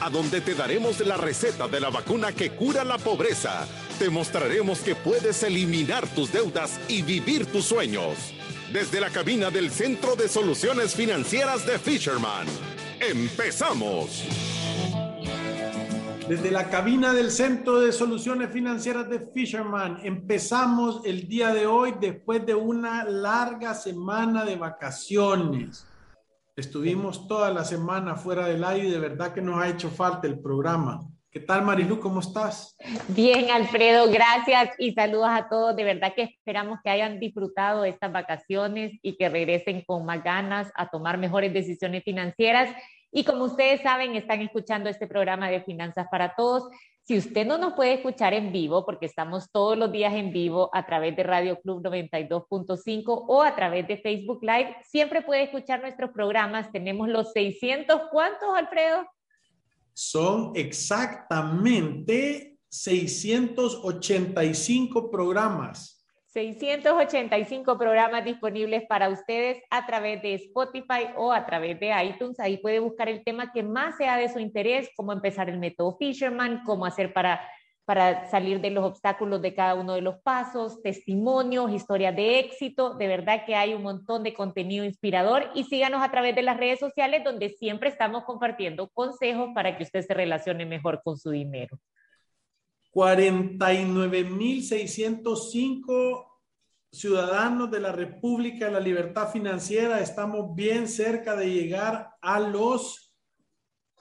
a donde te daremos la receta de la vacuna que cura la pobreza. Te mostraremos que puedes eliminar tus deudas y vivir tus sueños. Desde la cabina del Centro de Soluciones Financieras de Fisherman. ¡Empezamos! Desde la cabina del Centro de Soluciones Financieras de Fisherman, empezamos el día de hoy después de una larga semana de vacaciones. Estuvimos toda la semana fuera del aire y de verdad que nos ha hecho falta el programa. ¿Qué tal, Marilu? ¿Cómo estás? Bien, Alfredo, gracias y saludos a todos. De verdad que esperamos que hayan disfrutado estas vacaciones y que regresen con más ganas a tomar mejores decisiones financieras y como ustedes saben, están escuchando este programa de Finanzas para Todos. Si usted no nos puede escuchar en vivo, porque estamos todos los días en vivo a través de Radio Club 92.5 o a través de Facebook Live, siempre puede escuchar nuestros programas. Tenemos los 600, ¿cuántos, Alfredo? Son exactamente 685 programas 685 programas disponibles para ustedes a través de Spotify o a través de iTunes. Ahí puede buscar el tema que más sea de su interés, cómo empezar el método Fisherman, cómo hacer para, para salir de los obstáculos de cada uno de los pasos, testimonios, historias de éxito. De verdad que hay un montón de contenido inspirador y síganos a través de las redes sociales donde siempre estamos compartiendo consejos para que usted se relacione mejor con su dinero. 49.605 ciudadanos de la República de la Libertad Financiera. Estamos bien cerca de llegar a los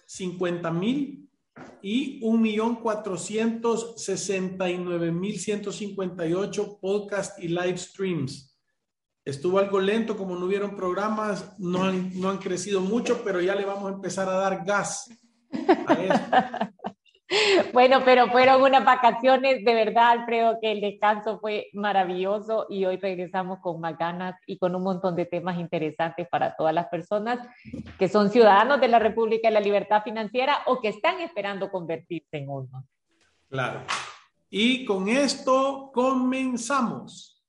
50.000 y 1.469.158 podcast y live streams. Estuvo algo lento, como no hubieron programas, no han, no han crecido mucho, pero ya le vamos a empezar a dar gas a esto. Bueno, pero fueron unas vacaciones de verdad, Alfredo, que el descanso fue maravilloso y hoy regresamos con más ganas y con un montón de temas interesantes para todas las personas que son ciudadanos de la República de la Libertad Financiera o que están esperando convertirse en uno. Claro. Y con esto comenzamos.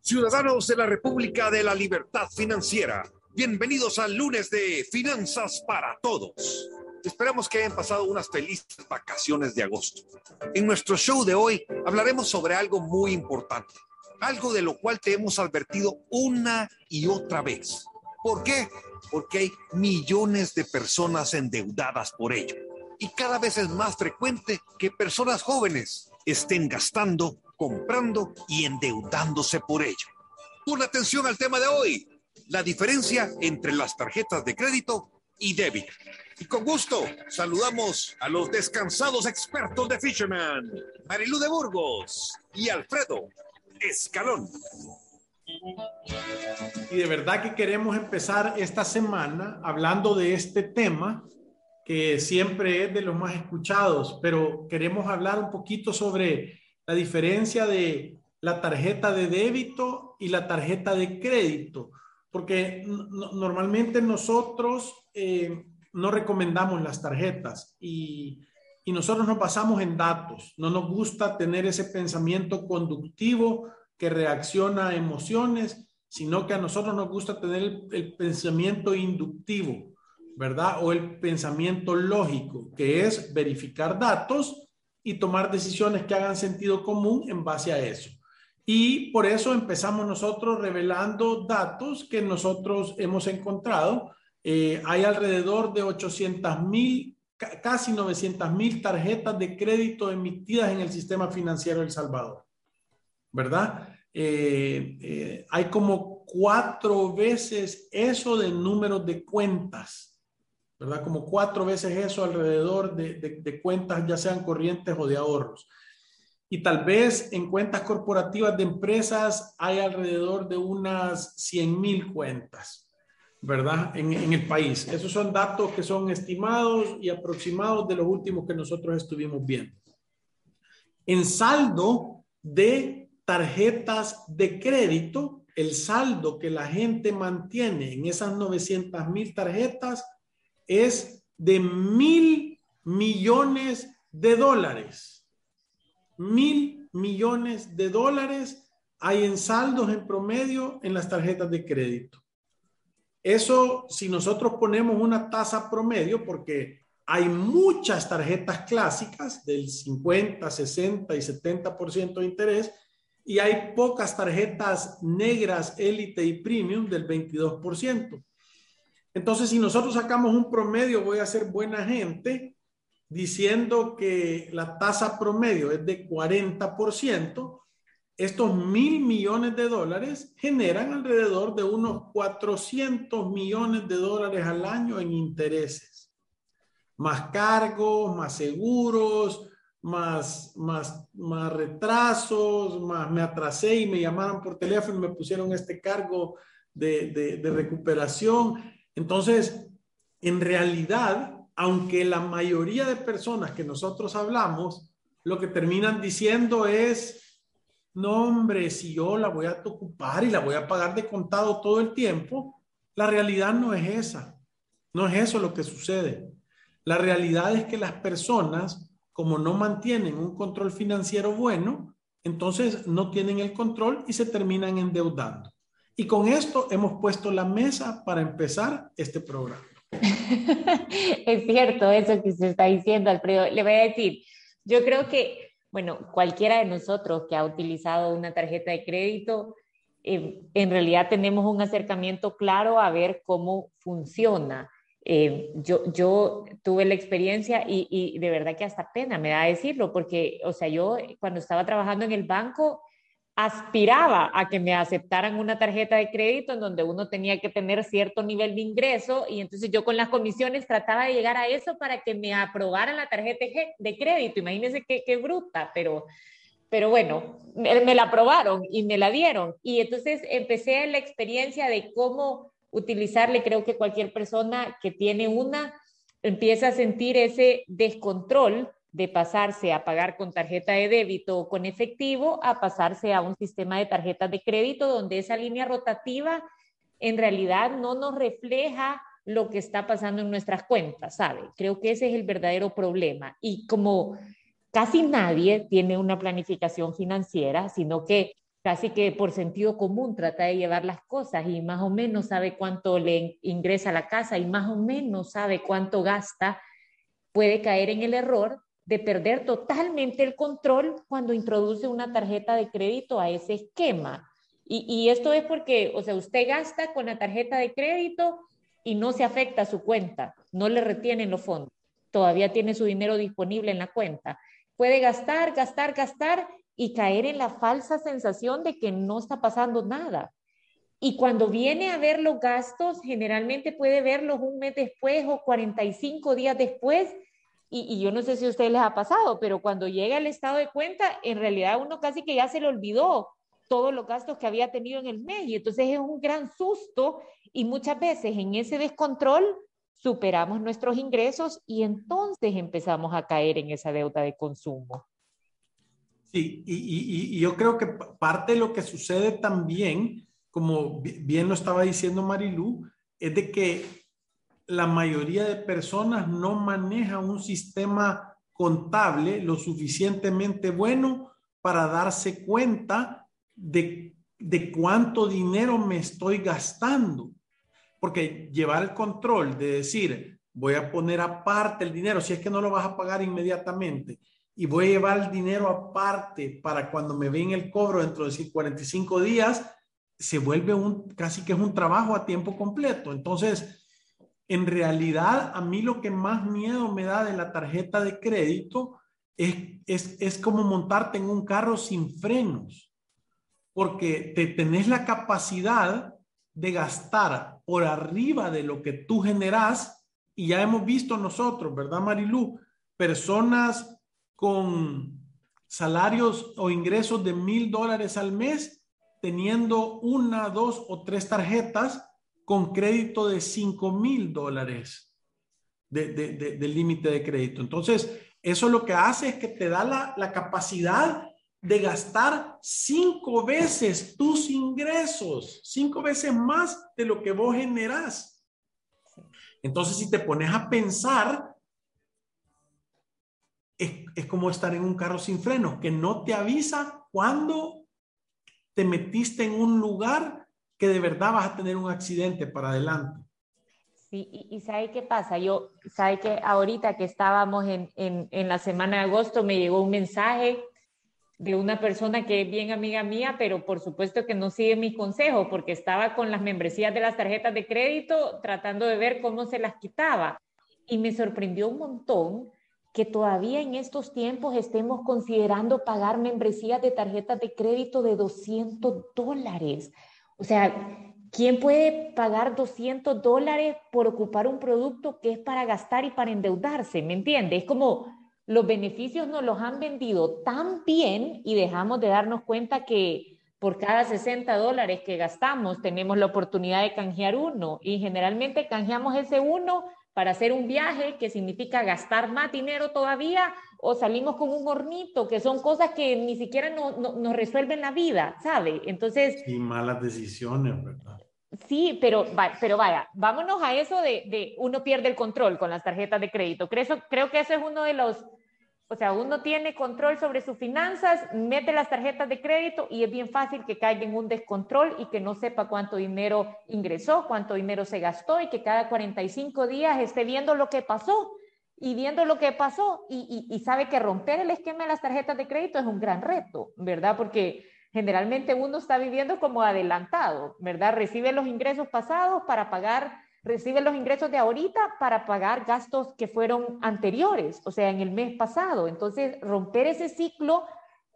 Ciudadanos de la República de la Libertad Financiera, bienvenidos al lunes de Finanzas para Todos Esperamos que hayan pasado unas felices vacaciones de agosto. En nuestro show de hoy hablaremos sobre algo muy importante, algo de lo cual te hemos advertido una y otra vez. ¿Por qué? Porque hay millones de personas endeudadas por ello. Y cada vez es más frecuente que personas jóvenes estén gastando, comprando y endeudándose por ello. Pon atención al tema de hoy, la diferencia entre las tarjetas de crédito y débito. Y con gusto saludamos a los descansados expertos de Fisherman, Marilu de Burgos y Alfredo Escalón. Y de verdad que queremos empezar esta semana hablando de este tema que siempre es de los más escuchados, pero queremos hablar un poquito sobre la diferencia de la tarjeta de débito y la tarjeta de crédito, porque normalmente nosotros eh, no recomendamos las tarjetas y, nosotros nos basamos en datos. No nos gusta tener ese pensamiento conductivo que reacciona a emociones, sino que a nosotros nos gusta tener el pensamiento inductivo, ¿verdad? O el pensamiento lógico, que es verificar datos y tomar decisiones que hagan sentido común en base a eso. Y por eso empezamos nosotros revelando datos que nosotros hemos encontrado eh, hay alrededor de 800 mil, casi 900 mil tarjetas de crédito emitidas en el sistema financiero de El Salvador, ¿verdad? Eh, eh, hay como cuatro veces eso de números de cuentas, ¿verdad? Como cuatro veces eso alrededor de, de cuentas, ya sean corrientes o de ahorros. Y tal vez en cuentas corporativas de empresas hay alrededor de unas 100 mil cuentas. ¿Verdad? En, el país. Esos son datos que son estimados y aproximados de los últimos que nosotros estuvimos viendo. En saldo de tarjetas de crédito, el saldo que la gente mantiene en esas 900 mil tarjetas es de mil millones de dólares. Mil millones de dólares hay en saldos en promedio en las tarjetas de crédito. Eso, si nosotros ponemos una tasa promedio, porque hay muchas tarjetas clásicas del 50, 60 y 70% de interés, y hay pocas tarjetas negras, élite y premium del 22%. Entonces, si nosotros sacamos un promedio, voy a ser buena gente, diciendo que la tasa promedio es de 40%, estos mil millones de dólares generan alrededor de unos 400 millones de dólares al año en intereses. Más cargos, más seguros, más, más, más retrasos, más me atrasé y me llamaron por teléfono y me pusieron este cargo de, de, de recuperación. Entonces, en realidad, aunque la mayoría de personas que nosotros hablamos, lo que terminan diciendo es, no hombre, si yo la voy a ocupar y la voy a pagar de contado todo el tiempo, la realidad no es esa. No es eso lo que sucede. La realidad es que las personas como no mantienen un control financiero bueno, entonces no tienen el control y se terminan endeudando. Y con esto hemos puesto la mesa para empezar este programa. es cierto eso que se está diciendo, Alfredo. Le voy a decir, yo creo que, bueno, cualquiera de nosotros que ha utilizado una tarjeta de crédito, eh, en realidad tenemos un acercamiento claro a ver cómo funciona. Eh, yo, yo tuve la experiencia y, y, de verdad que hasta pena me da decirlo, porque, o sea, yo cuando estaba trabajando en el banco, aspiraba a que me aceptaran una tarjeta de crédito en donde uno tenía que tener cierto nivel de ingreso y entonces yo con las comisiones trataba de llegar a eso para que me aprobaran la tarjeta de crédito. Imagínense qué, qué bruta, pero, pero bueno, me, la aprobaron y me la dieron. Y entonces empecé la experiencia de cómo utilizarle, creo que cualquier persona que tiene una empieza a sentir ese descontrol de pasarse a pagar con tarjeta de débito o con efectivo a pasarse a un sistema de tarjetas de crédito donde esa línea rotativa en realidad no nos refleja lo que está pasando en nuestras cuentas, ¿sabe? Creo que ese es el verdadero problema. Y como casi nadie tiene una planificación financiera, sino que casi que por sentido común trata de llevar las cosas y más o menos sabe cuánto le ingresa a la casa y más o menos sabe cuánto gasta, puede caer en el error de perder totalmente el control cuando introduce una tarjeta de crédito a ese esquema. Y, y, esto es porque, o sea, usted gasta con la tarjeta de crédito y no se afecta a su cuenta, no le retienen los fondos, todavía tiene su dinero disponible en la cuenta. Puede gastar, gastar, gastar y caer en la falsa sensación de que no está pasando nada. Y cuando viene a ver los gastos, generalmente puede verlos un mes después o 45 días después. Y, yo no sé si a ustedes les ha pasado, pero cuando llega el estado de cuenta, en realidad uno casi que ya se le olvidó todos los gastos que había tenido en el mes. Y entonces es un gran susto y muchas veces en ese descontrol superamos nuestros ingresos y entonces empezamos a caer en esa deuda de consumo. Sí, y, y, yo creo que parte de lo que sucede también, como bien lo estaba diciendo Marilu, es de que la mayoría de personas no maneja un sistema contable lo suficientemente bueno para darse cuenta de, de cuánto dinero me estoy gastando. Porque llevar el control de decir, voy a poner aparte el dinero, si es que no lo vas a pagar inmediatamente, y voy a llevar el dinero aparte para cuando me ven el cobro dentro de 45 días, se vuelve un casi que es un trabajo a tiempo completo. Entonces, en realidad, a mí lo que más miedo me da de la tarjeta de crédito es, es, es como montarte en un carro sin frenos, porque te tenés la capacidad de gastar por arriba de lo que tú generas, y ya hemos visto nosotros, ¿verdad, Marilu? Personas con salarios o ingresos de mil dólares al mes, teniendo una, dos o tres tarjetas con crédito de cinco mil dólares de, de, de límite de crédito. Entonces, eso lo que hace es que te da la, la capacidad de gastar cinco veces tus ingresos, cinco veces más de lo que vos generás. Entonces, si te pones a pensar, es, es, como estar en un carro sin frenos, que no te avisa cuando te metiste en un lugar que de verdad vas a tener un accidente para adelante. Sí, y, y ¿sabe qué pasa? Yo, ¿sabe que ahorita que estábamos en, en, en la semana de agosto me llegó un mensaje de una persona que es bien amiga mía, pero por supuesto que no sigue mis consejos porque estaba con las membresías de las tarjetas de crédito tratando de ver cómo se las quitaba. Y me sorprendió un montón que todavía en estos tiempos estemos considerando pagar membresías de tarjetas de crédito de 200 dólares. O sea, ¿quién puede pagar 200 dólares por ocupar un producto que es para gastar y para endeudarse? ¿Me entiendes? Es como los beneficios nos los han vendido tan bien y dejamos de darnos cuenta que por cada 60 dólares que gastamos tenemos la oportunidad de canjear uno y generalmente canjeamos ese uno para hacer un viaje que significa gastar más dinero todavía o salimos con un hornito, que son cosas que ni siquiera nos no, no resuelven la vida, ¿sabe? Entonces... Y malas decisiones, ¿verdad? Sí, pero, pero vaya, vámonos a eso de, de, uno pierde el control con las tarjetas de crédito. Creo, creo que eso es uno de los, o sea, uno tiene control sobre sus finanzas, mete las tarjetas de crédito y es bien fácil que caiga en un descontrol y que no sepa cuánto dinero ingresó, cuánto dinero se gastó y que cada 45 días esté viendo lo que pasó y viendo lo que pasó y, y, y sabe que romper el esquema de las tarjetas de crédito es un gran reto, ¿verdad? Porque generalmente uno está viviendo como adelantado, ¿verdad? Recibe los ingresos pasados para pagar, recibe los ingresos de ahorita para pagar gastos que fueron anteriores, o sea, en el mes pasado. Entonces, romper ese ciclo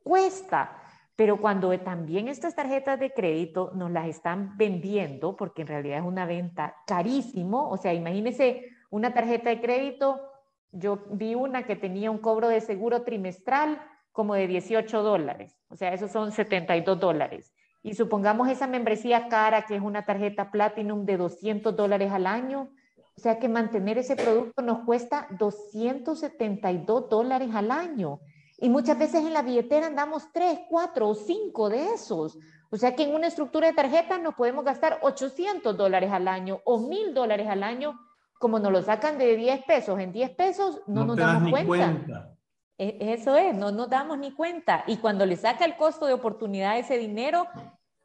cuesta. Pero cuando también estas tarjetas de crédito nos las están vendiendo, porque en realidad es una venta carísimo, o sea, imagínese una tarjeta de crédito, yo vi una que tenía un cobro de seguro trimestral como de 18 dólares, o sea, esos son 72 dólares. Y supongamos esa membresía cara, que es una tarjeta Platinum de 200 dólares al año, o sea que mantener ese producto nos cuesta 272 dólares al año. Y muchas veces en la billetera andamos 3, 4 o 5 de esos. O sea que en una estructura de tarjetas nos podemos gastar 800 dólares al año o 1000 dólares al año. Como nos lo sacan de 10 pesos en 10 pesos, no, no nos damos cuenta. cuenta. E, eso es, no nos damos ni cuenta. Y cuando le saca el costo de oportunidad ese dinero,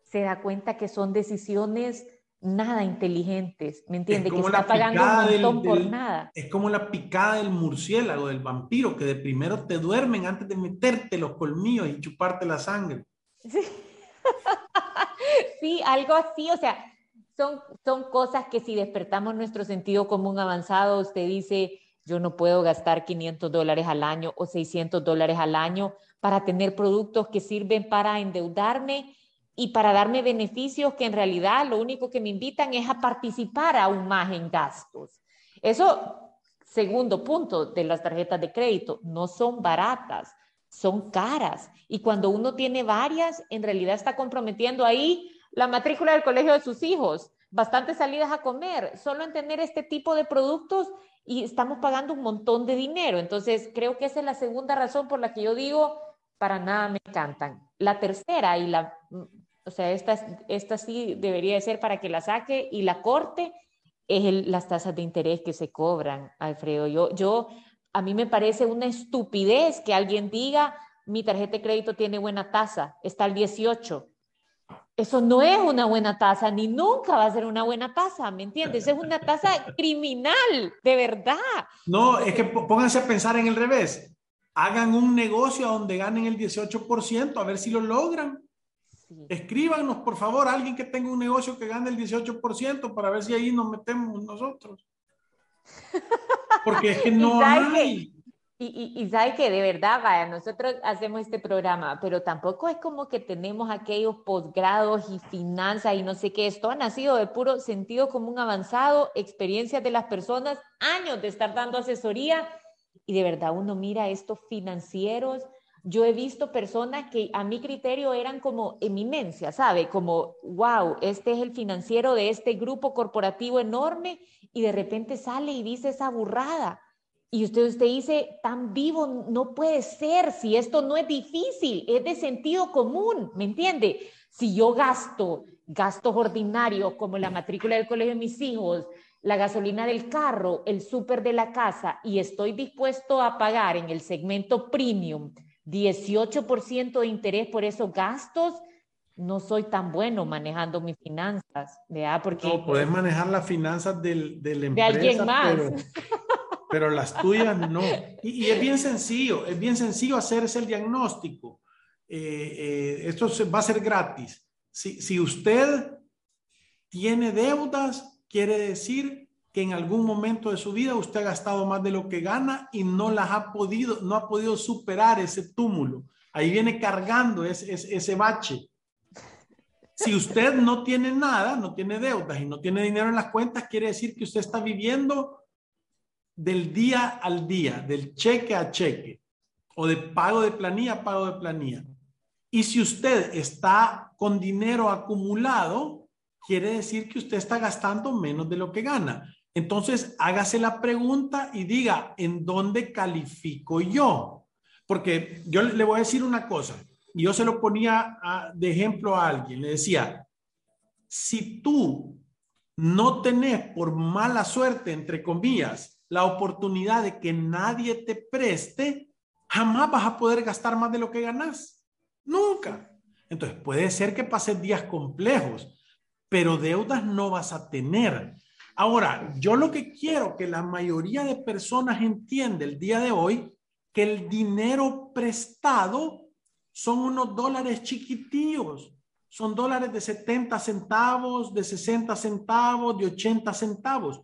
se da cuenta que son decisiones nada inteligentes, ¿me entiende? Que está pagando un montón del, por del, nada. Es como la picada del murciélago, del vampiro, que de primero te duermen antes de meterte los colmillos y chuparte la sangre. Sí, sí algo así, o sea, son, son cosas que si despertamos nuestro sentido común avanzado, usted dice, yo no puedo gastar 500 dólares al año o 600 dólares al año para tener productos que sirven para endeudarme y para darme beneficios que en realidad lo único que me invitan es a participar aún más en gastos. Eso, segundo punto de las tarjetas de crédito, no son baratas, son caras. Y cuando uno tiene varias, en realidad está comprometiendo ahí la matrícula del colegio de sus hijos, bastantes salidas a comer, solo en tener este tipo de productos y estamos pagando un montón de dinero. Entonces, creo que esa es la segunda razón por la que yo digo, para nada me encantan. La tercera, y la, o sea, esta, esta sí debería de ser para que la saque y la corte, es las tasas de interés que se cobran, Alfredo. Yo, yo, a mí me parece una estupidez que alguien diga, mi tarjeta de crédito tiene buena tasa, está al 18 eso no es una buena tasa, ni nunca va a ser una buena tasa, ¿me entiendes? Es una tasa criminal, de verdad. No, es que pónganse a pensar en el revés. Hagan un negocio donde ganen el 18%, a ver si lo logran. Sí. Escríbanos, por favor, alguien que tenga un negocio que gane el 18% para ver si ahí nos metemos nosotros. Porque es que no hay. Y, y, sabe que de verdad, vaya, nosotros hacemos este programa, pero tampoco es como que tenemos aquellos posgrados y finanzas y no sé qué, esto ha nacido de puro sentido común avanzado, experiencias de las personas, años de estar dando asesoría y de verdad uno mira estos financieros. Yo he visto personas que a mi criterio eran como eminencia, ¿sabe? Como, wow, este es el financiero de este grupo corporativo enorme y de repente sale y dice esa burrada Y usted, usted dice, tan vivo no puede ser si esto no es difícil, es de sentido común, ¿me entiende? Si yo gasto gastos ordinarios como la matrícula del colegio de mis hijos, la gasolina del carro, el súper de la casa y estoy dispuesto a pagar en el segmento premium 18% de interés por esos gastos, no soy tan bueno manejando mis finanzas, ¿verdad? Porque no, puedes manejar las finanzas del, del empresa, de alguien más. Pero, pero las tuyas no. Y, es bien sencillo, es bien sencillo hacerse el diagnóstico. Eh, eh, esto va a ser gratis. Si, si usted tiene deudas, quiere decir que en algún momento de su vida usted ha gastado más de lo que gana y no las ha podido, no ha podido superar ese túmulo. Ahí viene cargando ese, ese, ese bache. Si usted no tiene nada, no tiene deudas y no tiene dinero en las cuentas, quiere decir que usted está viviendo del día al día, del cheque a cheque, o de pago de planilla a pago de planilla. Y si usted está con dinero acumulado, quiere decir que usted está gastando menos de lo que gana. Entonces, hágase la pregunta y diga, ¿en dónde califico yo? Porque yo le voy a decir una cosa, y yo se lo ponía de ejemplo a alguien, le decía, si tú no tenés por mala suerte, entre comillas, la oportunidad de que nadie te preste, jamás vas a poder gastar más de lo que ganas. Nunca. Entonces puede ser que pases días complejos, pero deudas no vas a tener. Ahora, yo lo que quiero que la mayoría de personas entienda el día de hoy, que el dinero prestado son unos dólares chiquitillos. Son dólares de 70 centavos, de 60 centavos, de 80 centavos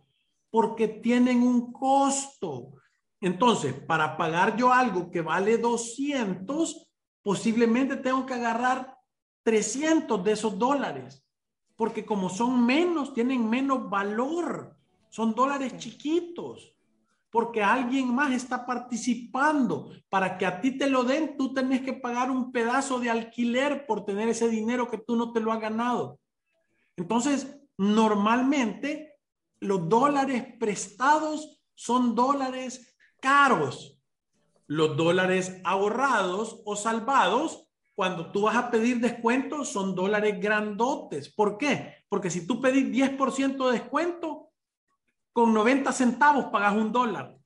porque tienen un costo. Entonces, para pagar yo algo que vale 200, posiblemente tengo que agarrar 300 de esos dólares, porque como son menos, tienen menos valor, son dólares chiquitos, porque alguien más está participando. Para que a ti te lo den, tú tenés que pagar un pedazo de alquiler por tener ese dinero que tú no te lo has ganado. Entonces, normalmente los dólares prestados son dólares caros. Los dólares ahorrados o salvados, cuando tú vas a pedir descuento, son dólares grandotes. ¿Por qué? Porque si tú pedís 10% de descuento, con 90 centavos pagas un dólar.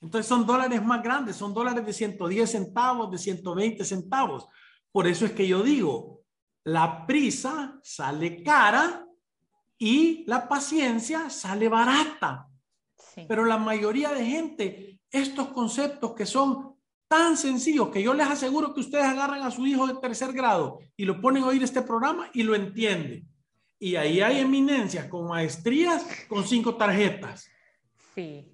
Entonces son dólares más grandes, son dólares de 110 centavos, de 120 centavos. Por eso es que yo digo, la prisa sale cara y la paciencia sale barata. Pero la mayoría de gente, estos conceptos que son tan sencillos que yo les aseguro que ustedes agarran a su hijo de tercer grado y lo ponen a oír este programa y lo entienden. Y ahí hay eminencias con maestrías con cinco tarjetas. Sí.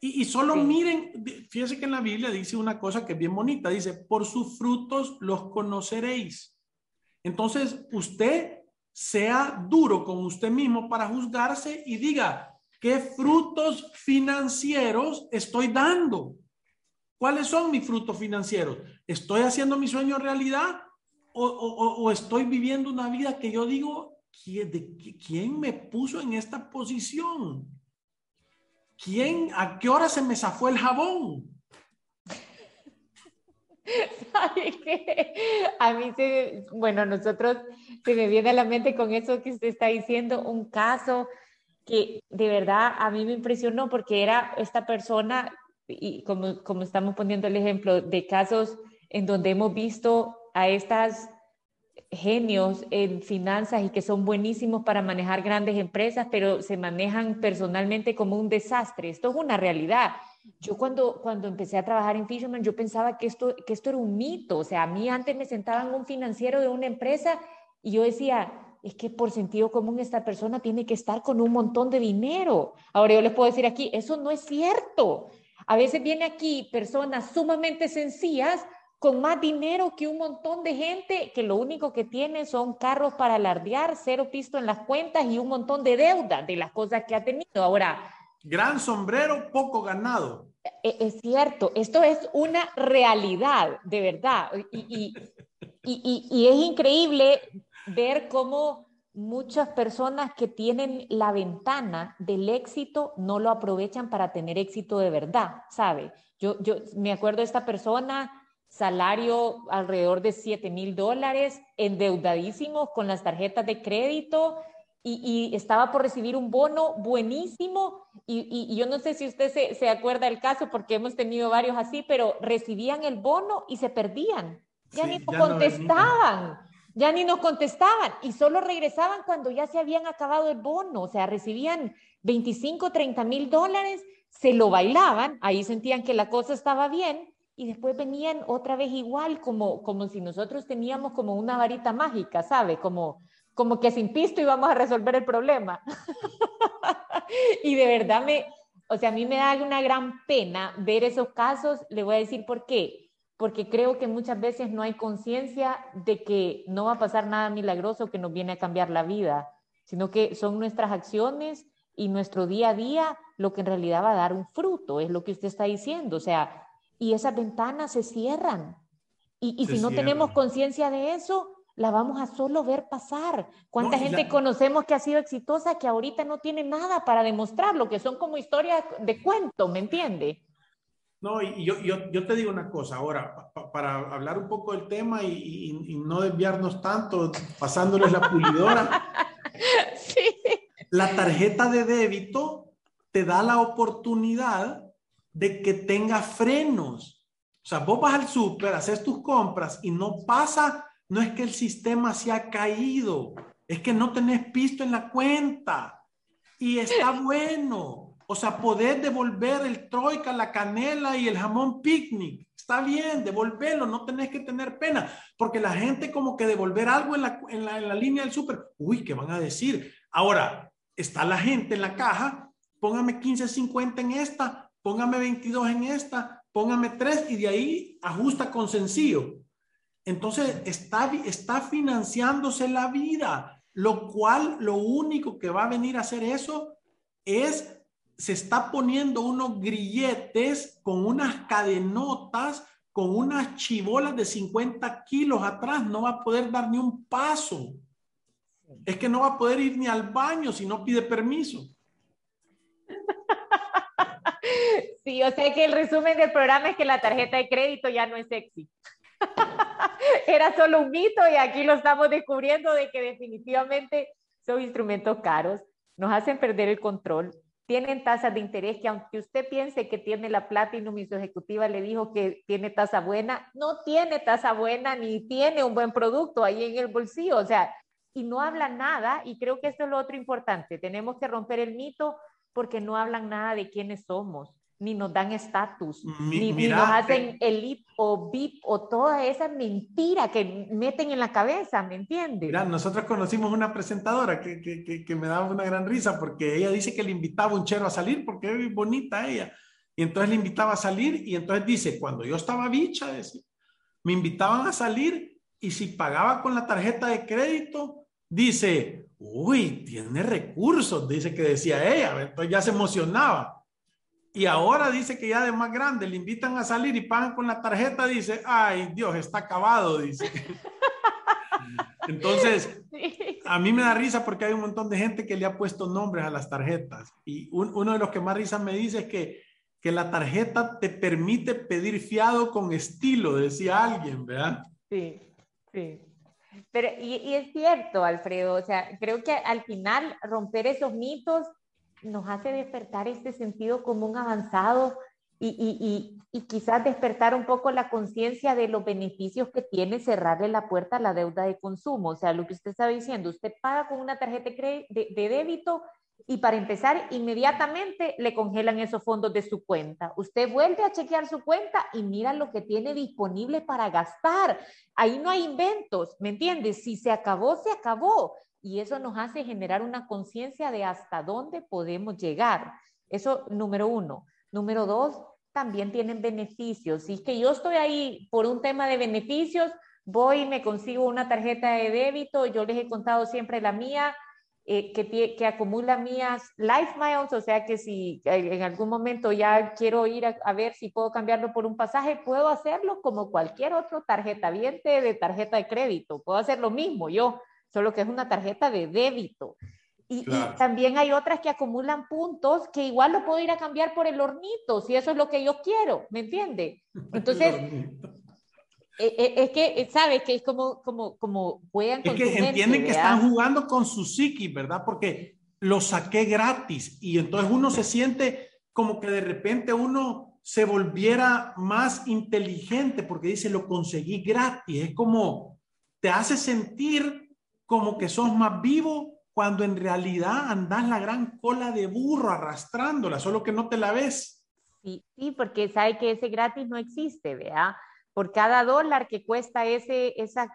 Y, y solo miren, fíjense que en la Biblia dice una cosa que es bien bonita, dice, por sus frutos los conoceréis. Entonces, usted sea duro con usted mismo para juzgarse y diga, ¿qué frutos financieros estoy dando? ¿Cuáles son mis frutos financieros? ¿Estoy haciendo mi sueño realidad o, estoy viviendo una vida que yo digo, ¿quién me puso en esta posición? ¿Quién, a qué hora se me zafó el jabón? A mí se, bueno, nosotros se me viene a la mente con eso que usted está diciendo, un caso que de verdad a mí me impresionó porque era esta persona, y como, como estamos poniendo el ejemplo de casos en donde hemos visto a estas genios en finanzas y que son buenísimos para manejar grandes empresas, pero se manejan personalmente como un desastre. Esto es una realidad. Yo cuando, cuando empecé a trabajar en Fisherman, yo pensaba que esto, que esto era un mito. O sea, a mí antes me sentaban un financiero de una empresa y yo decía, es que por sentido común esta persona tiene que estar con un montón de dinero. Ahora yo les puedo decir aquí, eso no es cierto. A veces viene aquí personas sumamente sencillas con más dinero que un montón de gente que lo único que tiene son carros para alardear, cero pisto en las cuentas y un montón de deuda de las cosas que ha tenido. Ahora, Gran sombrero, poco ganado. E, es cierto, esto es una realidad, de verdad. Y, es increíble ver cómo muchas personas que tienen la ventana del éxito no lo aprovechan para tener éxito de verdad, ¿sabe? Yo, me acuerdo de esta persona, salario alrededor de 7 mil dólares, endeudadísimo con las tarjetas de crédito y, estaba por recibir un bono buenísimo. Y, yo no sé si usted se, se, acuerda del caso porque hemos tenido varios así, pero recibían el bono y se perdían, ya ni contestaban ya ni nos contestaban. Y solo regresaban cuando ya se habían acabado el bono, o sea, recibían 25, 30 mil dólares, se lo bailaban, ahí sentían que la cosa estaba bien y después venían otra vez igual, como, como si nosotros teníamos como una varita mágica, ¿sabe? Como, como que sin pisto íbamos a resolver el problema. y de verdad me, o sea, a mí me da una gran pena ver esos casos, le voy a decir por qué porque creo que muchas veces no hay conciencia de que no va a pasar nada milagroso que nos viene a cambiar la vida, sino que son nuestras acciones y nuestro día a día lo que en realidad va a dar un fruto, es lo que usted está diciendo, o sea, y esas ventanas se cierran. Y, si no tenemos conciencia de eso, la vamos a solo ver pasar. ¿Cuánta gente conocemos que ha sido exitosa que ahorita no tiene nada para demostrarlo, que son como historias de cuento, ¿me entiende? No, y yo, yo, yo, te digo una cosa, ahora, para hablar un poco del tema y, y, no desviarnos tanto, pasándoles la pulidora. sí. La tarjeta de débito te da la oportunidad de que tenga frenos. O sea, vos vas al súper, haces tus compras y no pasa, no es que el sistema se ha caído, es que no tenés pisto en la cuenta. Y está bueno. O sea, poder devolver el troika, la canela y el jamón picnic. Está bien, devolverlo, no tenés que tener pena, porque la gente como que devolver algo en la, en la, en la línea del súper, uy, ¿qué van a decir? Ahora, está la gente en la caja, póngame 15.50 en esta, póngame 22 en esta, póngame 3 y de ahí ajusta con sencillo. Entonces, está, está financiándose la vida, lo cual lo único que va a venir a hacer eso es se está poniendo unos grilletes con unas cadenotas, con unas chivolas de 50 kilos atrás, no va a poder dar ni un paso. Es que no va a poder ir ni al baño si no pide permiso. Sí, o sea que el resumen del programa es que la tarjeta de crédito ya no es sexy. Era solo un mito y aquí lo estamos descubriendo de que definitivamente son instrumentos caros, nos hacen perder el control, tienen tasas de interés que aunque usted piense que tiene la Platinum y su ejecutiva le dijo que tiene tasa buena, no tiene tasa buena ni tiene un buen producto ahí en el bolsillo, o sea, y no habla nada, y creo que esto es lo otro importante, tenemos que romper el mito porque no hablan nada de quiénes somos ni nos dan estatus, ni, nos hacen elite o VIP o toda esa mentira que meten en la cabeza, ¿me entiendes? Mira, nosotros conocimos una presentadora que, que, que, me daba una gran risa porque ella dice que le invitaba un chero a salir porque es bonita ella. Y entonces le invitaba a salir y entonces dice, cuando yo estaba bicha, me invitaban a salir y si pagaba con la tarjeta de crédito, dice, uy, tiene recursos, dice que decía ella, entonces ya se emocionaba. Y ahora dice que ya de más grande le invitan a salir y pagan con la tarjeta, dice, ay Dios, está acabado, dice. Entonces, a mí me da risa porque hay un montón de gente que le ha puesto nombres a las tarjetas. Y uno de los que más risa me dice es que, que la tarjeta te permite pedir fiado con estilo, decía alguien, ¿verdad? Sí, sí. Pero, y, y es cierto, Alfredo, o sea, creo que al final romper esos mitos nos hace despertar este sentido común avanzado y, y, y, quizás despertar un poco la conciencia de los beneficios que tiene cerrarle la puerta a la deuda de consumo. O sea, lo que usted está diciendo, usted paga con una tarjeta de, de débito y para empezar, inmediatamente le congelan esos fondos de su cuenta. Usted vuelve a chequear su cuenta y mira lo que tiene disponible para gastar. Ahí no hay inventos, ¿me entiendes? Si se acabó, se acabó y eso nos hace generar una conciencia de hasta dónde podemos llegar. Eso, número uno. Número dos, también tienen beneficios. Si es que yo estoy ahí por un tema de beneficios, voy y me consigo una tarjeta de débito, yo les he contado siempre la mía, eh, que, que, acumula mías life miles, o sea que si en algún momento ya quiero ir a, a, ver si puedo cambiarlo por un pasaje, puedo hacerlo como cualquier otro tarjeta viente de tarjeta de crédito, puedo hacer lo mismo yo solo que es una tarjeta de débito. Y, también hay otras que acumulan puntos que igual lo puedo ir a cambiar por el hornito, si eso es lo que yo quiero, ¿me entiende? Entonces, e, e, es que, ¿sabe? Que es como, como, como juegan con Es que entienden que están jugando con su psiqui, ¿verdad? Porque lo saqué gratis y entonces uno se siente como que de repente uno se volviera más inteligente porque dice, lo conseguí gratis. Es como, te hace sentir como que sos más vivo cuando en realidad andas la gran cola de burro arrastrándola, solo que no te la ves. Sí, sí, porque sabe que ese gratis no existe, vea. Por cada dólar que cuesta ese, esa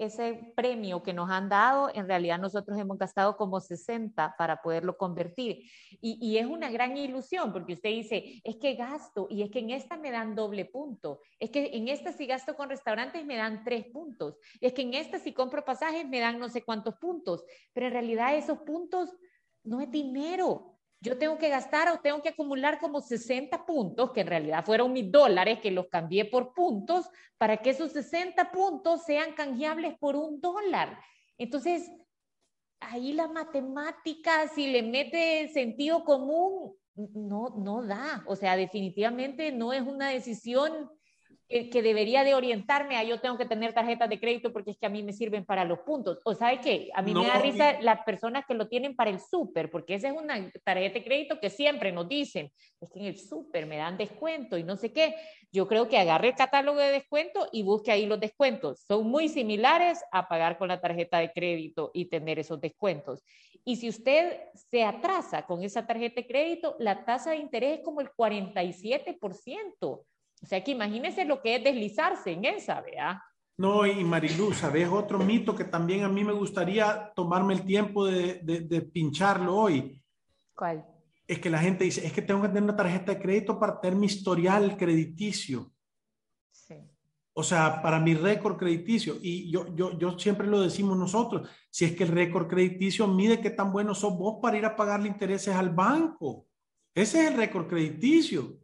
ese premio que nos han dado, en realidad nosotros hemos gastado como 60 para poderlo convertir. Y, es una gran ilusión porque usted dice, es que gasto y es que en esta me dan doble punto, es que en esta si gasto con restaurantes me dan tres puntos, es que en esta si compro pasajes me dan no sé cuántos puntos, pero en realidad esos puntos no es dinero, yo tengo que gastar o tengo que acumular como 60 puntos, que en realidad fueron mis dólares, que los cambié por puntos, para que esos 60 puntos sean canjeables por un dólar. Entonces, ahí la matemática, si le mete sentido común, no, no da. O sea, definitivamente no es una decisión que, debería de orientarme a yo tengo que tener tarjetas de crédito porque es que a mí me sirven para los puntos. O sabe qué, a mí me da risa las personas que lo tienen para el súper, porque esa es una tarjeta de crédito que siempre nos dicen, es que en el súper me dan descuento y no sé qué. Yo creo que agarre el catálogo de descuento y busque ahí los descuentos. Son muy similares a pagar con la tarjeta de crédito y tener esos descuentos. Y si usted se atrasa con esa tarjeta de crédito, la tasa de interés es como el 47%. O sea que imagínese lo que es deslizarse en esa, ¿vea? No, y Marilu, ¿sabes otro mito que también a mí me gustaría tomarme el tiempo de, de, pincharlo hoy? ¿Cuál? Es que la gente dice, es que tengo que tener una tarjeta de crédito para tener mi historial crediticio. Sí. O sea, para mi récord crediticio. Y yo, yo, yo siempre lo decimos nosotros, si es que el récord crediticio mide qué tan bueno sos vos para ir a pagarle intereses al banco. Ese es el récord crediticio.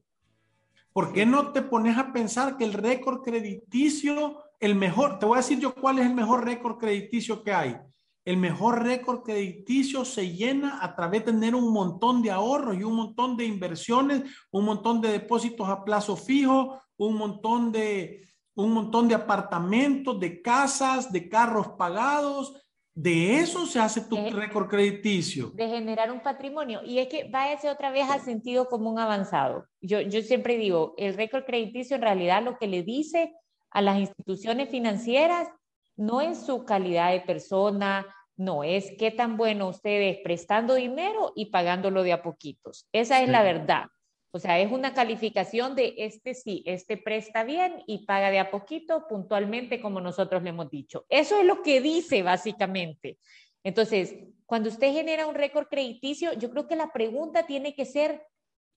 ¿Por qué no te pones a pensar que el récord crediticio, el mejor, te voy a decir yo cuál es el mejor récord crediticio que hay? El mejor récord crediticio se llena a través de tener un montón de ahorros y un montón de inversiones, un montón de depósitos a plazo fijo, un montón de, un montón de apartamentos, de casas, de carros pagados, de eso se hace tu récord crediticio. De generar un patrimonio. Y es que váyase otra vez al sentido común avanzado. Yo, yo siempre digo, el récord crediticio en realidad lo que le dice a las instituciones financieras no es su calidad de persona, no es qué tan bueno ustedes prestando dinero y pagándolo de a poquitos. Esa es la verdad. O sea, es una calificación de este sí, este presta bien y paga de a poquito puntualmente como nosotros le hemos dicho. Eso es lo que dice básicamente. Entonces, cuando usted genera un récord crediticio, yo creo que la pregunta tiene que ser,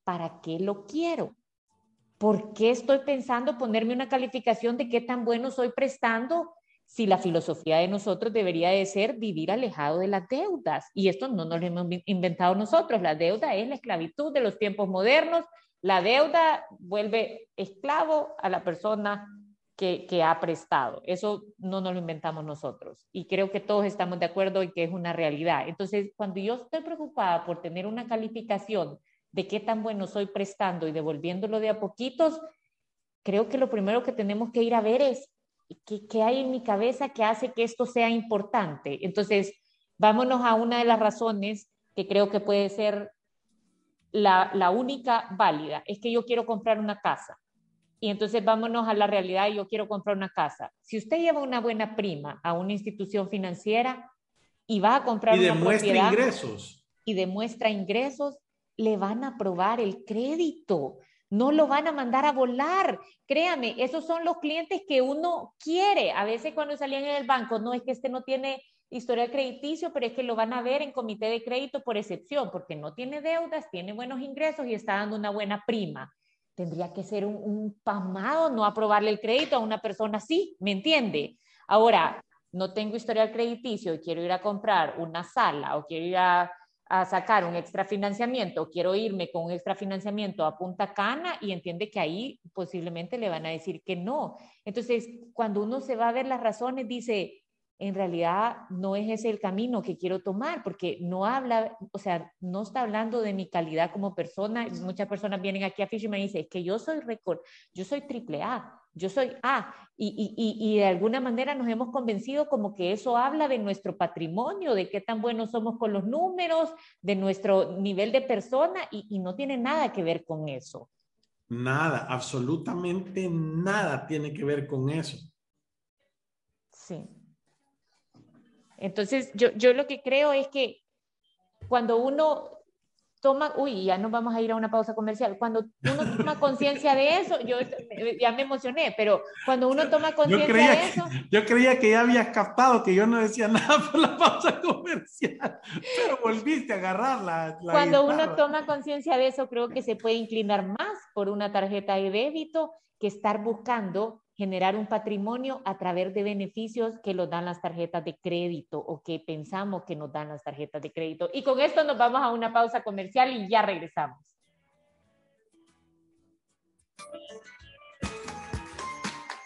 ¿para qué lo quiero? ¿Por qué estoy pensando ponerme una calificación de qué tan bueno soy prestando si la filosofía de nosotros debería de ser vivir alejado de las deudas. Y esto no nos lo hemos inventado nosotros. La deuda es la esclavitud de los tiempos modernos. La deuda vuelve esclavo a la persona que, que, ha prestado. Eso no nos lo inventamos nosotros. Y creo que todos estamos de acuerdo en que es una realidad. Entonces, cuando yo estoy preocupada por tener una calificación de qué tan bueno soy prestando y devolviéndolo de a poquitos, creo que lo primero que tenemos que ir a ver es ¿qué, hay en mi cabeza que hace que esto sea importante? Entonces, vámonos a una de las razones que creo que puede ser la, la, única válida, es que yo quiero comprar una casa. Y entonces vámonos a la realidad, yo quiero comprar una casa. Si usted lleva una buena prima a una institución financiera y va a comprar y demuestra ingresos. Y demuestra ingresos, le van a aprobar el crédito no lo van a mandar a volar. Créame, esos son los clientes que uno quiere. A veces cuando salían en el banco, no es que este no tiene historial crediticio, pero es que lo van a ver en comité de crédito por excepción, porque no tiene deudas, tiene buenos ingresos y está dando una buena prima. Tendría que ser un, un pasmado no aprobarle el crédito a una persona así, ¿me entiende? Ahora, no tengo historial crediticio y quiero ir a comprar una sala o quiero ir a a sacar un extra financiamiento, quiero irme con un extra financiamiento a Punta Cana y entiende que ahí posiblemente le van a decir que no. Entonces, cuando uno se va a ver las razones, dice, en realidad no es ese el camino que quiero tomar, porque no habla, o sea, no está hablando de mi calidad como persona. Muchas personas vienen aquí a Fisherman y dicen, que yo soy récord, yo soy triple A, yo soy A, y, y, y, de alguna manera nos hemos convencido como que eso habla de nuestro patrimonio, de qué tan buenos somos con los números, de nuestro nivel de persona, y, y no tiene nada que ver con eso. Nada, absolutamente nada tiene que ver con eso. Sí. Entonces, yo, yo lo que creo es que cuando uno toma, uy, ya nos vamos a ir a una pausa comercial, cuando uno toma conciencia de eso, yo ya me emocioné, pero cuando uno toma conciencia de eso... yo creía que ya habías captado que yo no decía nada por la pausa comercial, pero volviste a agarrarla. La, cuando uno toma conciencia de eso, creo que se puede inclinar más por una tarjeta de débito que estar buscando generar un patrimonio a través de beneficios que nos dan las tarjetas de crédito o que pensamos que nos dan las tarjetas de crédito. Y con esto nos vamos a una pausa comercial y ya regresamos.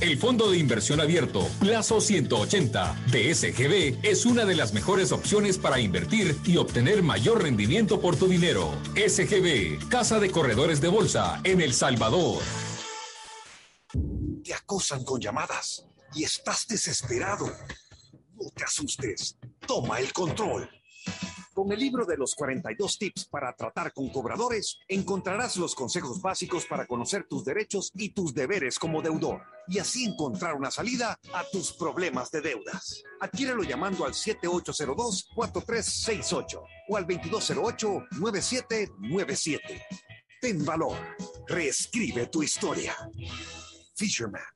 el Fondo de Inversión Abierto, Plazo 180, de SGB, es una de las mejores opciones para invertir y obtener mayor rendimiento por tu dinero. SGB, Casa de Corredores de Bolsa, en El Salvador. Te acosan con llamadas y estás desesperado. No te asustes. Toma el control. Con el libro de los 42 tips para tratar con cobradores, encontrarás los consejos básicos para conocer tus derechos y tus deberes como deudor y así encontrar una salida a tus problemas de deudas. Adquiérelo llamando al 7802-4368 o al 2208-9797. Ten valor. Reescribe tu historia. Fisherman.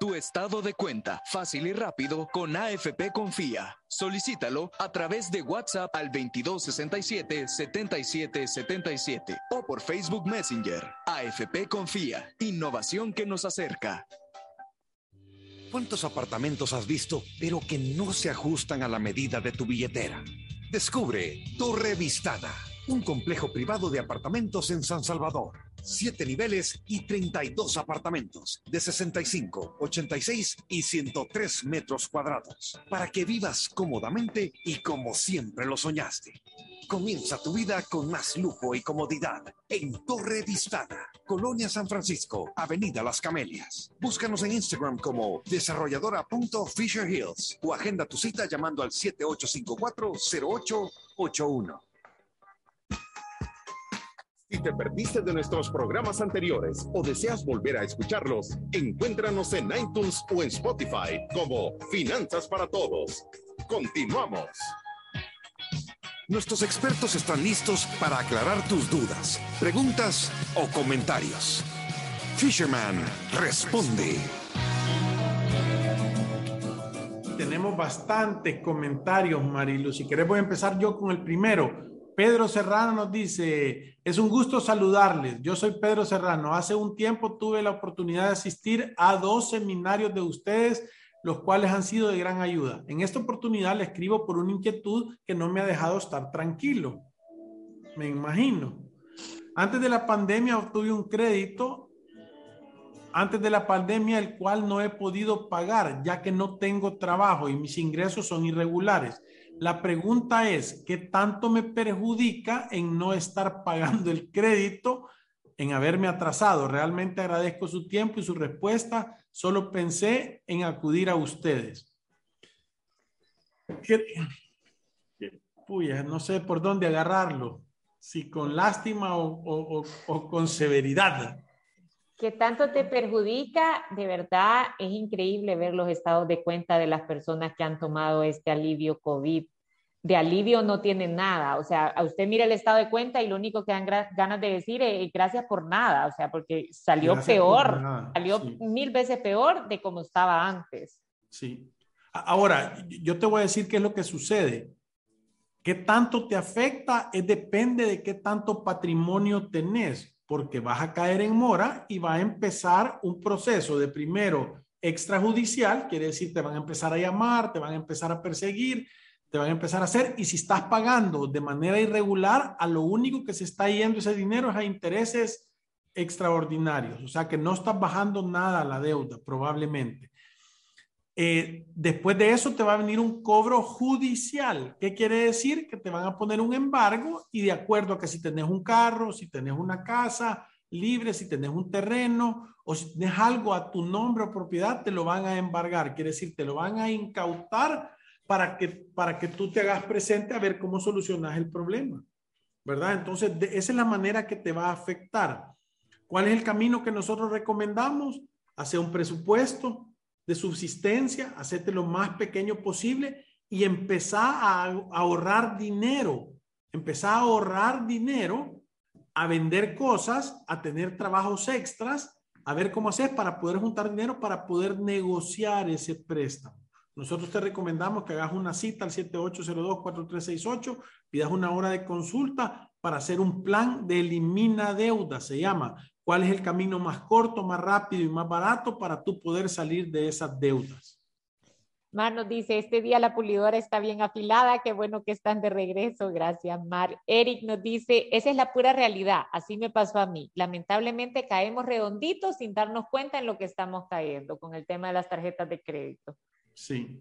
Tu estado de cuenta, fácil y rápido, con AFP Confía. Solicítalo a través de WhatsApp al 2267-7777 o por Facebook Messenger. AFP Confía, innovación que nos acerca. ¿Cuántos apartamentos has visto, pero que no se ajustan a la medida de tu billetera? Descubre Torre Vistada, un complejo privado de apartamentos en San Salvador siete niveles y 32 apartamentos de 65, 86 y 103 metros cuadrados para que vivas cómodamente y como siempre lo soñaste. Comienza tu vida con más lujo y comodidad en Torre Vistada, Colonia San Francisco, Avenida Las Camelias. Búscanos en Instagram como desarrolladora.fisherhills o agenda tu cita llamando al 7854-0881. Si te perdiste de nuestros programas anteriores o deseas volver a escucharlos, encuéntranos en iTunes o en Spotify como Finanzas para Todos. Continuamos. Nuestros expertos están listos para aclarar tus dudas, preguntas o comentarios. Fisherman responde. Tenemos bastantes comentarios, Marilu. Si querés voy a empezar yo con el primero. Pedro Serrano nos dice, es un gusto saludarles. Yo soy Pedro Serrano. Hace un tiempo tuve la oportunidad de asistir a dos seminarios de ustedes, los cuales han sido de gran ayuda. En esta oportunidad le escribo por una inquietud que no me ha dejado estar tranquilo. Me imagino. Antes de la pandemia obtuve un crédito, antes de la pandemia, el cual no he podido pagar, ya que no tengo trabajo y mis ingresos son irregulares. La pregunta es, ¿qué tanto me perjudica en no estar pagando el crédito, en haberme atrasado? Realmente agradezco su tiempo y su respuesta. Solo pensé en acudir a ustedes. Puya, no sé por dónde agarrarlo, si con lástima o, o con severidad que tanto te perjudica, de verdad es increíble ver los estados de cuenta de las personas que han tomado este alivio COVID. De alivio no tienen nada, o sea, a usted mira el estado de cuenta y lo único que dan ganas de decir es gracias por nada, o sea, porque salió peor, salió mil veces peor de como estaba antes. Sí. Ahora, yo te voy a decir qué es lo que sucede ¿Qué tanto te afecta? Es depende de qué tanto patrimonio tenés, porque vas a caer en mora y va a empezar un proceso de primero extrajudicial, quiere decir te van a empezar a llamar, te van a empezar a perseguir, te van a empezar a hacer y si estás pagando de manera irregular, a lo único que se está yendo ese dinero es a intereses extraordinarios, o sea que no estás bajando nada la deuda probablemente. Eh, después de eso te va a venir un cobro judicial. ¿Qué quiere decir? Que te van a poner un embargo y de acuerdo a que si tenés un carro, si tenés una casa libre, si tenés un terreno o si tenés algo a tu nombre o propiedad, te lo van a embargar. Quiere decir, te lo van a incautar para que, para que tú te hagas presente a ver cómo solucionas el problema. ¿Verdad? Entonces, esa es la manera que te va a afectar. ¿Cuál es el camino que nosotros recomendamos? Hacer un presupuesto, de subsistencia, hacerte lo más pequeño posible y empezar a ahorrar dinero, empezar a ahorrar dinero, a vender cosas, a tener trabajos extras, a ver cómo hacer para poder juntar dinero para poder negociar ese préstamo. Nosotros te recomendamos que hagas una cita al 7802-4368, pidas una hora de consulta para hacer un plan de elimina deuda, se llama, cuál es el camino más corto, más rápido y más barato para tú poder salir de esas deudas. Mar nos dice, este día la pulidora está bien afilada, qué bueno que están de regreso, gracias Mar. Eric nos dice, esa es la pura realidad, así me pasó a mí. Lamentablemente caemos redonditos sin darnos cuenta en lo que estamos cayendo con el tema de las tarjetas de crédito. Sí.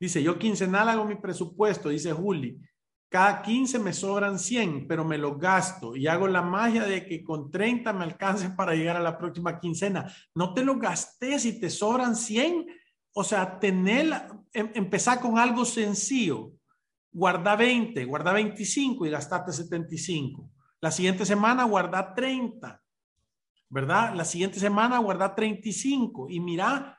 Dice, yo quincenal hago mi presupuesto, dice Juli. Cada 15 me sobran 100, pero me los gasto y hago la magia de que con 30 me alcance para llegar a la próxima quincena. No te lo gastes y te sobran 100. O sea, tener, em, empezar con algo sencillo. Guarda 20, guarda 25 y gastate 75. La siguiente semana guarda 30, ¿verdad? La siguiente semana guarda 35 y mira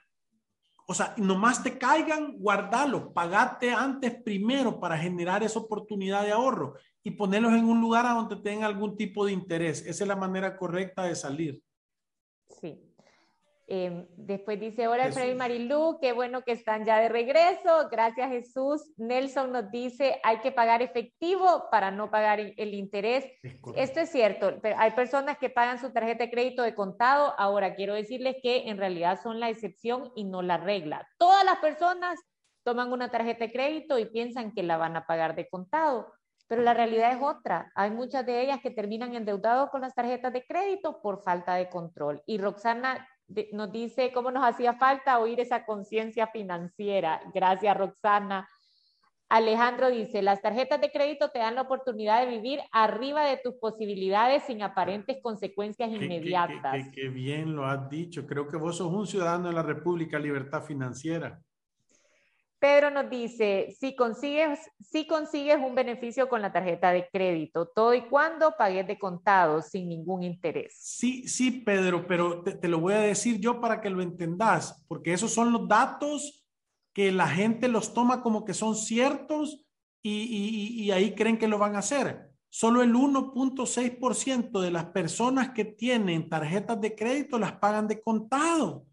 o sea, nomás te caigan, guardalo, pagate antes primero para generar esa oportunidad de ahorro y ponerlos en un lugar a donde tengan algún tipo de interés. Esa es la manera correcta de salir. Em, después dice, hola Alfredo y Marilú, qué bueno que están ya de regreso. Gracias Jesús. Nelson nos dice, hay que pagar efectivo para no pagar el interés. Esto es cierto, pero hay personas que pagan su tarjeta de crédito de contado. Ahora, quiero decirles que en realidad son la excepción y no la regla. Todas las personas toman una tarjeta de crédito y piensan que la van a pagar de contado. Pero la realidad es otra. Hay muchas de ellas que terminan endeudados con las tarjetas de crédito por falta de control. Y Roxana nos dice cómo nos hacía falta oír esa conciencia financiera. Gracias, Roxana. Alejandro dice, las tarjetas de crédito te dan la oportunidad de vivir arriba de tus posibilidades sin aparentes consecuencias inmediatas. Qué, bien lo has dicho. Creo que vos sos un ciudadano de la República Libertad Financiera. Pedro nos dice, si consigues, si consigues un beneficio con la tarjeta de crédito, todo y cuando pagues de contado sin ningún interés. Sí, sí, Pedro, pero te, lo voy a decir yo para que lo entendas, porque esos son los datos que la gente los toma como que son ciertos y, y ahí creen que lo van a hacer. Solo el 1.6% de las personas que tienen tarjetas de crédito las pagan de contado.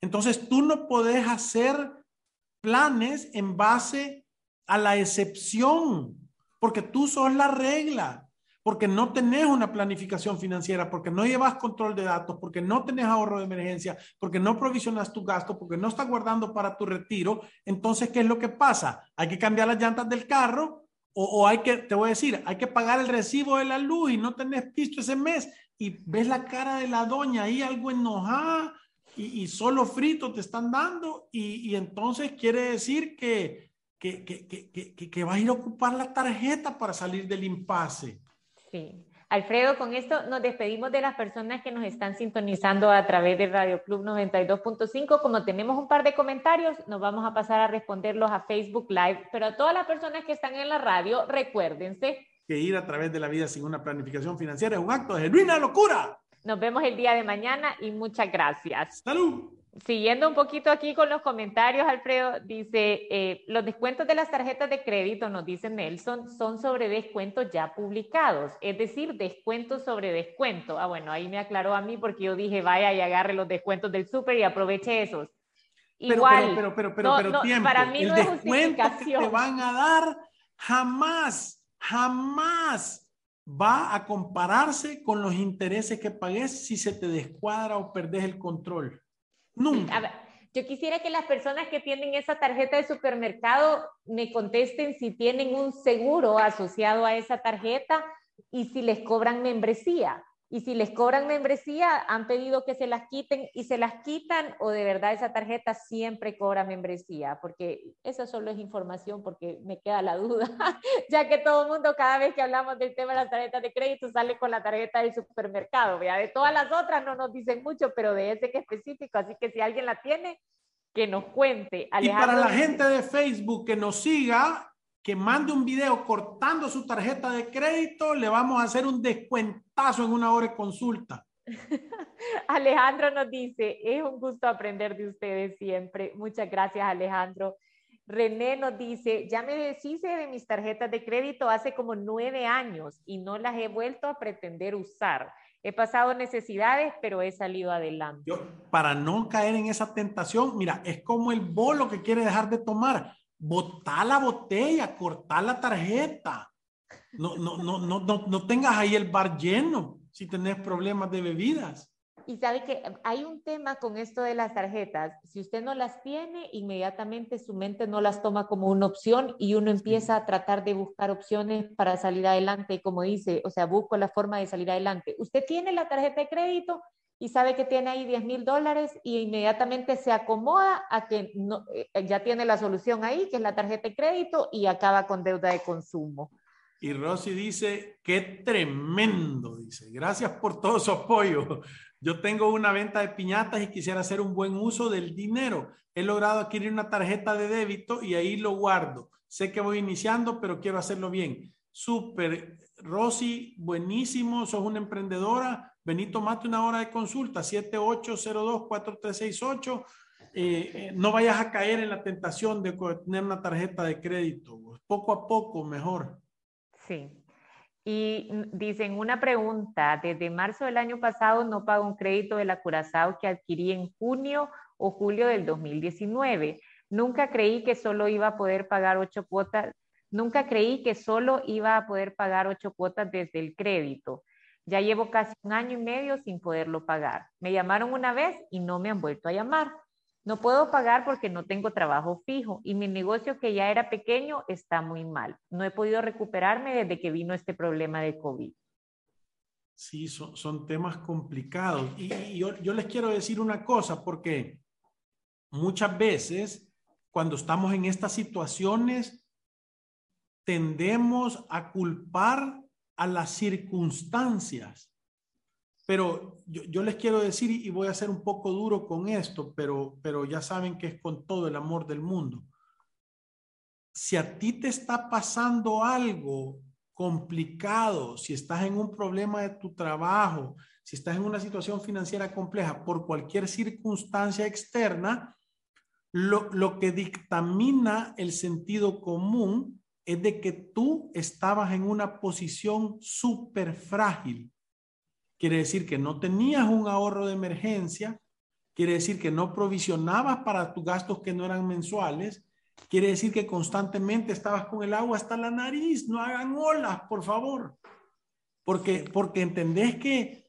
Entonces tú no podés hacer planes en base a la excepción, porque tú sos la regla, porque no tenés una planificación financiera, porque no llevas control de datos, porque no tenés ahorro de emergencia, porque no provisionas tu gasto, porque no estás guardando para tu retiro. Entonces, ¿qué es lo que pasa? Hay que cambiar las llantas del carro o, hay que, te voy a decir, hay que pagar el recibo de la luz y no tenés visto ese mes y ves la cara de la doña ahí algo enojada y, solo frito te están dando y, entonces quiere decir que, que, que, que, vas a ir a ocupar la tarjeta para salir del impasse. Sí. Alfredo, con esto nos despedimos de las personas que nos están sintonizando a través de Radio Club 92.5. Como tenemos un par de comentarios, nos vamos a pasar a responderlos a Facebook Live. Pero a todas las personas que están en la radio, recuérdense que ir a través de la vida sin una planificación financiera es un acto de genuina locura. Nos vemos el día de mañana y muchas gracias. Salud. Siguiendo un poquito aquí con los comentarios, Alfredo dice, eh, los descuentos de las tarjetas de crédito, nos dice Nelson, son sobre descuentos ya publicados, es decir, descuentos sobre descuento. Ah, bueno, ahí me aclaró a mí porque yo dije, vaya y agarre los descuentos del súper y aproveche esos. Igual, pero, pero, pero, pero, tiempo. para mí el no descuento que te van a dar jamás, jamás va a compararse con los intereses que pagues si se te descuadra o perdés el control. Nunca. Yo quisiera que las personas que tienen esa tarjeta de supermercado me contesten si tienen un seguro asociado a esa tarjeta y si les cobran membresía. Y si les cobran membresía, han pedido que se las quiten y se las quitan o de verdad esa tarjeta siempre cobra membresía, porque eso solo es información porque me queda la duda, ya que todo el mundo cada vez que hablamos del tema de las tarjetas de crédito sale con la tarjeta del supermercado, ¿vea? de todas las otras no nos dicen mucho, pero de ese que es específico, así que si alguien la tiene, que nos cuente. y para la gente de Facebook que nos siga, que mande un video cortando su tarjeta de crédito, le vamos a hacer un descuentazo en una hora de consulta. Alejandro nos dice, es un gusto aprender de ustedes siempre. Muchas gracias, Alejandro. René nos dice, ya me deshice de mis tarjetas de crédito hace como nueve años y no las he vuelto a pretender usar. He pasado necesidades, pero he salido adelante. Yo, para no caer en esa tentación, mira, es como el bolo que quiere dejar de tomar botar la botella, cortar la tarjeta. No, no, no, no, no, no tengas ahí el bar lleno si tenés problemas de bebidas. Y sabe que hay un tema con esto de las tarjetas. Si usted no las tiene, inmediatamente su mente no las toma como una opción y uno empieza a tratar de buscar opciones para salir adelante. Como dice, o sea, busco la forma de salir adelante. Usted tiene la tarjeta de crédito, y sabe que tiene ahí 10 mil dólares y inmediatamente se acomoda a que no, eh, ya tiene la solución ahí, que es la tarjeta de crédito y acaba con deuda de consumo. Y Rosy dice, qué tremendo, dice, gracias por todo su apoyo. Yo tengo una venta de piñatas y quisiera hacer un buen uso del dinero. He logrado adquirir una tarjeta de débito y ahí lo guardo. Sé que voy iniciando, pero quiero hacerlo bien. Súper. Rosy, buenísimo, sos una emprendedora Benito, mate una hora de consulta, 7802-4368. Eh, eh, no vayas a caer en la tentación de tener una tarjeta de crédito. Poco a poco, mejor. Sí. Y dicen una pregunta, desde marzo del año pasado no pago un crédito de la Curazao que adquirí en junio o julio del 2019. Nunca creí que solo iba a poder pagar ocho cuotas, nunca creí que solo iba a poder pagar ocho cuotas desde el crédito. Ya llevo casi un año y medio sin poderlo pagar. Me llamaron una vez y no me han vuelto a llamar. No puedo pagar porque no tengo trabajo fijo y mi negocio que ya era pequeño está muy mal. No he podido recuperarme desde que vino este problema de COVID. Sí, son, temas complicados. Y, yo, les quiero decir una cosa, porque muchas veces cuando estamos en estas situaciones, tendemos a culpar a las circunstancias. Pero yo, les quiero decir, y voy a ser un poco duro con esto, pero, pero ya saben que es con todo el amor del mundo. Si a ti te está pasando algo complicado, si estás en un problema de tu trabajo, si estás en una situación financiera compleja por cualquier circunstancia externa, lo, lo que dictamina el sentido común es de que tú estabas en una posición súper frágil. Quiere decir que no tenías un ahorro de emergencia, quiere decir que no provisionabas para tus gastos que no eran mensuales, quiere decir que constantemente estabas con el agua hasta la nariz, no hagan olas, por favor. Porque, porque entendés que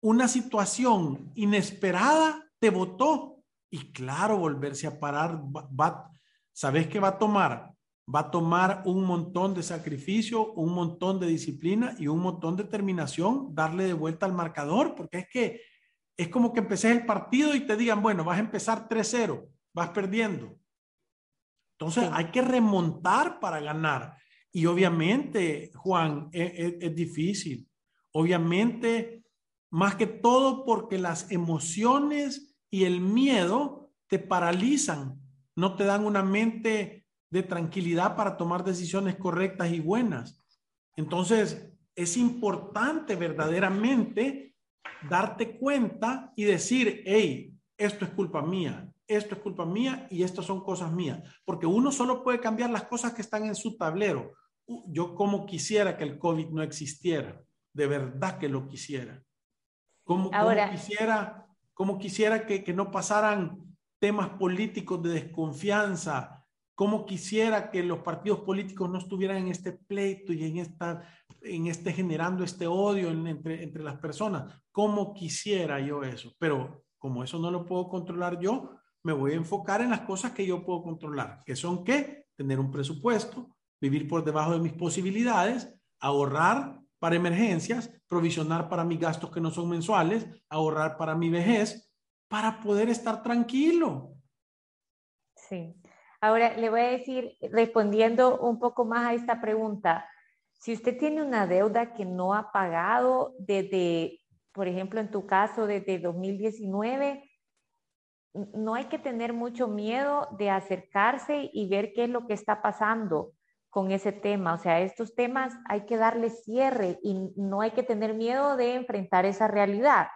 una situación inesperada te botó y claro, volverse a parar va, ¿sabes qué va a tomar? Va a tomar un montón de sacrificio, un montón de disciplina y un montón de determinación darle de vuelta al marcador, porque es que es como que empecé el partido y te digan, bueno, vas a empezar 3-0, vas perdiendo. Entonces hay que remontar para ganar. Y obviamente, Juan, es, e, es difícil. Obviamente, más que todo porque las emociones y el miedo te paralizan no te dan una mente de tranquilidad para tomar decisiones correctas y buenas. Entonces, es importante verdaderamente darte cuenta y decir, hey, esto es culpa mía, esto es culpa mía y estas son cosas mías. Porque uno solo puede cambiar las cosas que están en su tablero. Yo como quisiera que el COVID no existiera, de verdad que lo quisiera. Como, quisiera, como quisiera que, que no pasaran temas políticos de desconfianza, cómo quisiera que los partidos políticos no estuvieran en este pleito y en, esta, en este generando este odio entre, entre las personas. Cómo quisiera yo eso, pero como eso no lo puedo controlar yo, me voy a enfocar en las cosas que yo puedo controlar, que son qué? Tener un presupuesto, vivir por debajo de mis posibilidades, ahorrar para emergencias, provisionar para mis gastos que no son mensuales, ahorrar para mi vejez, para poder estar tranquilo. Sí. Ahora le voy a decir, respondiendo un poco más a esta pregunta, si usted tiene una deuda que no ha pagado desde, por ejemplo, en tu caso, desde 2019, no hay que tener mucho miedo de acercarse y ver qué es lo que está pasando con ese tema. O sea, estos temas hay que darle cierre y no hay que tener miedo de enfrentar esa realidad.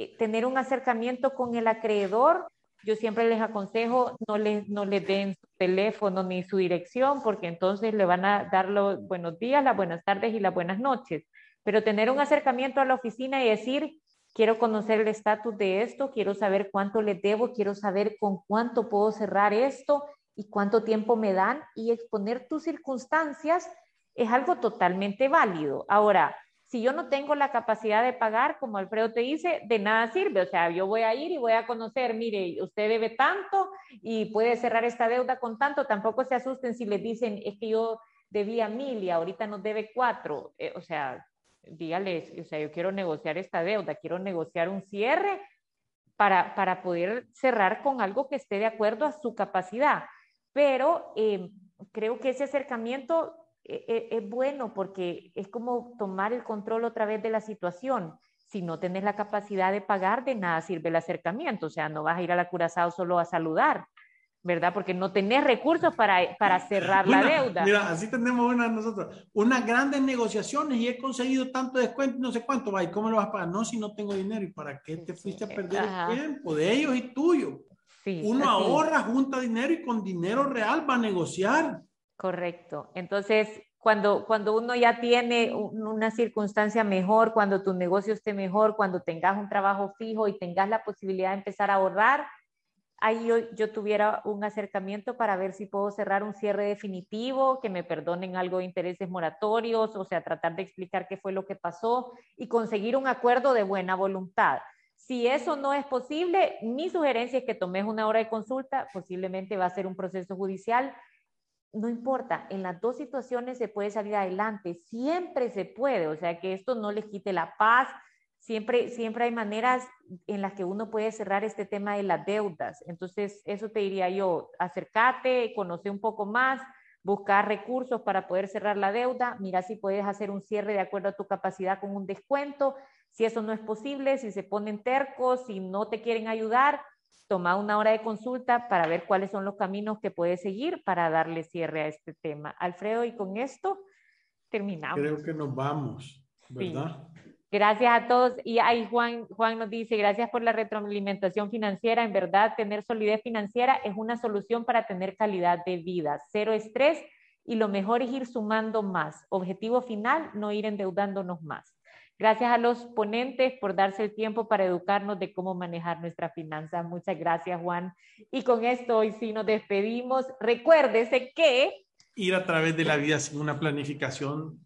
Eh, tener un acercamiento con el acreedor yo siempre les aconsejo no les, no les den su teléfono ni su dirección, porque entonces le van a dar los buenos días, las buenas tardes y las buenas noches. Pero tener un acercamiento a la oficina y decir, quiero conocer el estatus de esto, quiero saber cuánto les debo, quiero saber con cuánto puedo cerrar esto y cuánto tiempo me dan y exponer tus circunstancias es algo totalmente válido. Ahora, si yo no tengo la capacidad de pagar, como Alfredo te dice, de nada sirve. O sea, yo voy a ir y voy a conocer, mire, usted debe tanto y puede cerrar esta deuda con tanto. Tampoco se asusten si les dicen, es que yo debía mil y ahorita nos debe cuatro. Eh, o sea, dígales, o sea, yo quiero negociar esta deuda, quiero negociar un cierre para, para poder cerrar con algo que esté de acuerdo a su capacidad. Pero eh, creo que ese acercamiento es, bueno porque es como tomar el control otra vez de la situación. Si no tenés la capacidad de pagar, de nada sirve el acercamiento. O sea, no vas a ir a la Curazao solo a saludar, ¿verdad? Porque no tenés recursos para, para cerrar la deuda. Mira, así tenemos una nosotros, unas grandes negociaciones y he conseguido tanto descuento, no sé cuánto, ¿y cómo lo vas a pagar? No, si no tengo dinero, ¿y para qué te fuiste a perder el tiempo de ellos y tuyo? Sí, Uno ahorra, junta dinero y con dinero real va a negociar. Correcto. Entonces, cuando, cuando uno ya tiene una circunstancia mejor, cuando tu negocio esté mejor, cuando tengas un trabajo fijo y tengas la posibilidad de empezar a ahorrar, ahí yo, yo, tuviera un acercamiento para ver si puedo cerrar un cierre definitivo, que me perdonen algo de intereses moratorios, o sea, tratar de explicar qué fue lo que pasó y conseguir un acuerdo de buena voluntad. Si eso no es posible, mi sugerencia es que tomes una hora de consulta, posiblemente va a ser un proceso judicial, no importa, en las dos situaciones se puede salir adelante, siempre se puede, o sea, que esto no les quite la paz, siempre, siempre hay maneras en las que uno puede cerrar este tema de las deudas. Entonces, eso te diría yo, acércate, conoce un poco más, buscar recursos para poder cerrar la deuda, mira si puedes hacer un cierre de acuerdo a tu capacidad con un descuento, si eso no es posible, si se ponen tercos, si no te quieren ayudar, toma una hora de consulta para ver cuáles son los caminos que puede seguir para darle cierre a este tema. Alfredo, y con esto terminamos. Creo que nos vamos, ¿verdad? Gracias a todos. Y ahí Juan, Juan nos dice, gracias por la retroalimentación financiera. En verdad, tener solidez financiera es una solución para tener calidad de vida. Cero estrés y lo mejor es ir sumando más. Objetivo final, no ir endeudándonos más. Gracias a los ponentes por darse el tiempo para educarnos de cómo manejar nuestra finanza. Muchas gracias, Juan. Y con esto hoy sí nos despedimos. Recuérdese que... Ir a través de la vida sin una planificación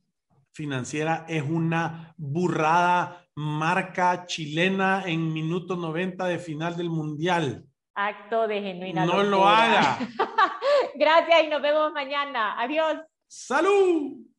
financiera es una burrada marca chilena en minuto 90 de final del Mundial. Acto de genuina. No lo haga. Gracias y nos vemos mañana. Adiós. Salud.